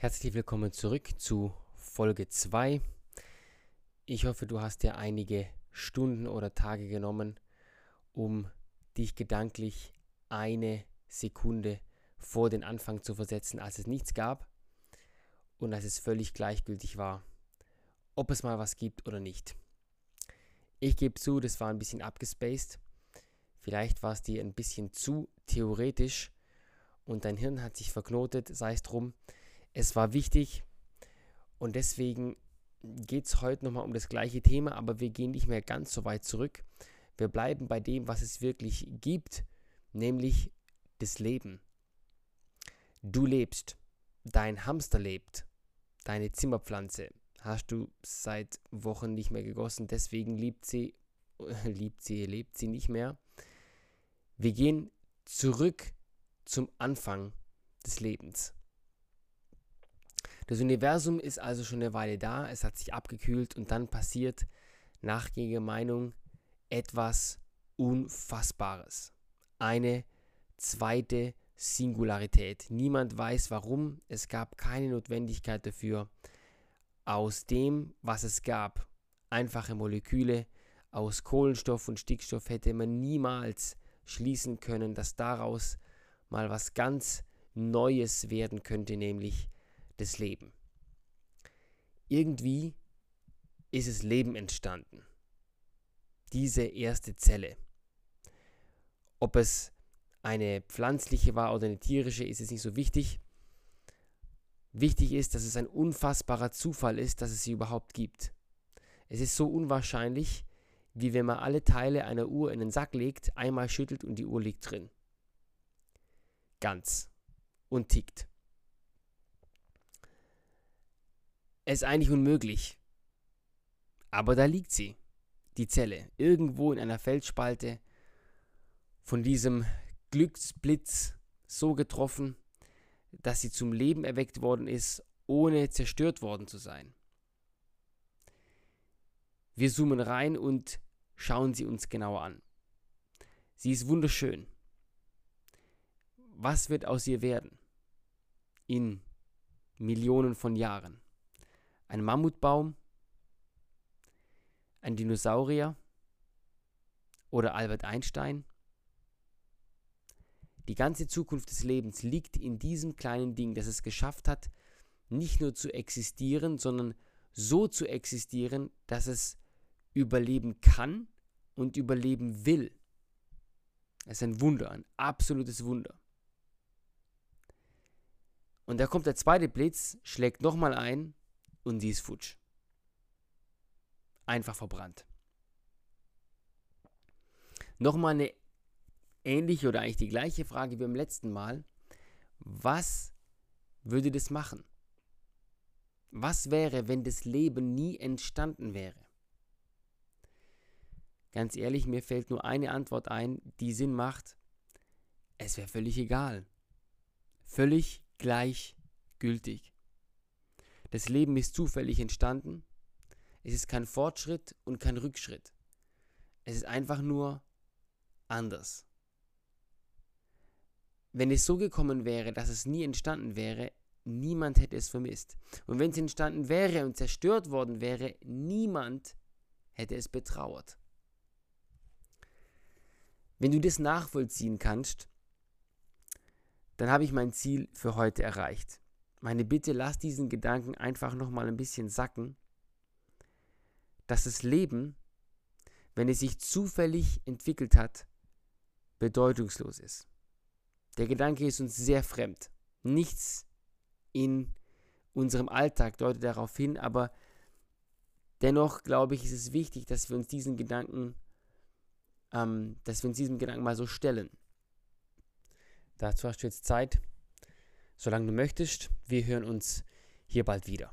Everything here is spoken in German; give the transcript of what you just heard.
Herzlich willkommen zurück zu Folge 2. Ich hoffe, du hast dir einige Stunden oder Tage genommen, um dich gedanklich eine Sekunde vor den Anfang zu versetzen, als es nichts gab und als es völlig gleichgültig war, ob es mal was gibt oder nicht. Ich gebe zu, das war ein bisschen abgespaced. Vielleicht war es dir ein bisschen zu theoretisch und dein Hirn hat sich verknotet, sei es drum. Es war wichtig und deswegen geht es heute nochmal um das gleiche Thema, aber wir gehen nicht mehr ganz so weit zurück. Wir bleiben bei dem, was es wirklich gibt, nämlich das Leben. Du lebst, dein Hamster lebt, deine Zimmerpflanze hast du seit Wochen nicht mehr gegossen, deswegen liebt sie, liebt sie, lebt sie nicht mehr. Wir gehen zurück zum Anfang des Lebens. Das Universum ist also schon eine Weile da, es hat sich abgekühlt und dann passiert, nach gängiger Meinung, etwas Unfassbares. Eine zweite Singularität. Niemand weiß warum, es gab keine Notwendigkeit dafür. Aus dem, was es gab, einfache Moleküle, aus Kohlenstoff und Stickstoff hätte man niemals schließen können, dass daraus mal was ganz Neues werden könnte, nämlich das Leben. Irgendwie ist es Leben entstanden. Diese erste Zelle. Ob es eine pflanzliche war oder eine tierische, ist es nicht so wichtig. Wichtig ist, dass es ein unfassbarer Zufall ist, dass es sie überhaupt gibt. Es ist so unwahrscheinlich, wie wenn man alle Teile einer Uhr in den Sack legt, einmal schüttelt und die Uhr liegt drin. Ganz. Und tickt. Es ist eigentlich unmöglich. Aber da liegt sie, die Zelle, irgendwo in einer Felsspalte, von diesem Glücksblitz so getroffen, dass sie zum Leben erweckt worden ist, ohne zerstört worden zu sein. Wir zoomen rein und schauen sie uns genauer an. Sie ist wunderschön. Was wird aus ihr werden? In Millionen von Jahren ein Mammutbaum, ein Dinosaurier oder Albert Einstein. Die ganze Zukunft des Lebens liegt in diesem kleinen Ding, das es geschafft hat, nicht nur zu existieren, sondern so zu existieren, dass es überleben kann und überleben will. Es ist ein Wunder, ein absolutes Wunder. Und da kommt der zweite Blitz, schlägt nochmal ein und sie ist futsch. Einfach verbrannt. Nochmal eine ähnliche oder eigentlich die gleiche Frage wie beim letzten Mal. Was würde das machen? Was wäre, wenn das Leben nie entstanden wäre? Ganz ehrlich, mir fällt nur eine Antwort ein, die Sinn macht. Es wäre völlig egal. Völlig gleichgültig. Das Leben ist zufällig entstanden. Es ist kein Fortschritt und kein Rückschritt. Es ist einfach nur anders. Wenn es so gekommen wäre, dass es nie entstanden wäre, niemand hätte es vermisst. Und wenn es entstanden wäre und zerstört worden wäre, niemand hätte es betrauert. Wenn du das nachvollziehen kannst, dann habe ich mein Ziel für heute erreicht. Meine Bitte, lass diesen Gedanken einfach nochmal ein bisschen sacken, dass das Leben, wenn es sich zufällig entwickelt hat, bedeutungslos ist. Der Gedanke ist uns sehr fremd. Nichts in unserem Alltag deutet darauf hin, aber dennoch glaube ich, ist es wichtig, dass wir uns diesen Gedanken, ähm, dass wir uns diesen Gedanken mal so stellen. Dazu hast du jetzt Zeit solange du möchtest. Wir hören uns hier bald wieder.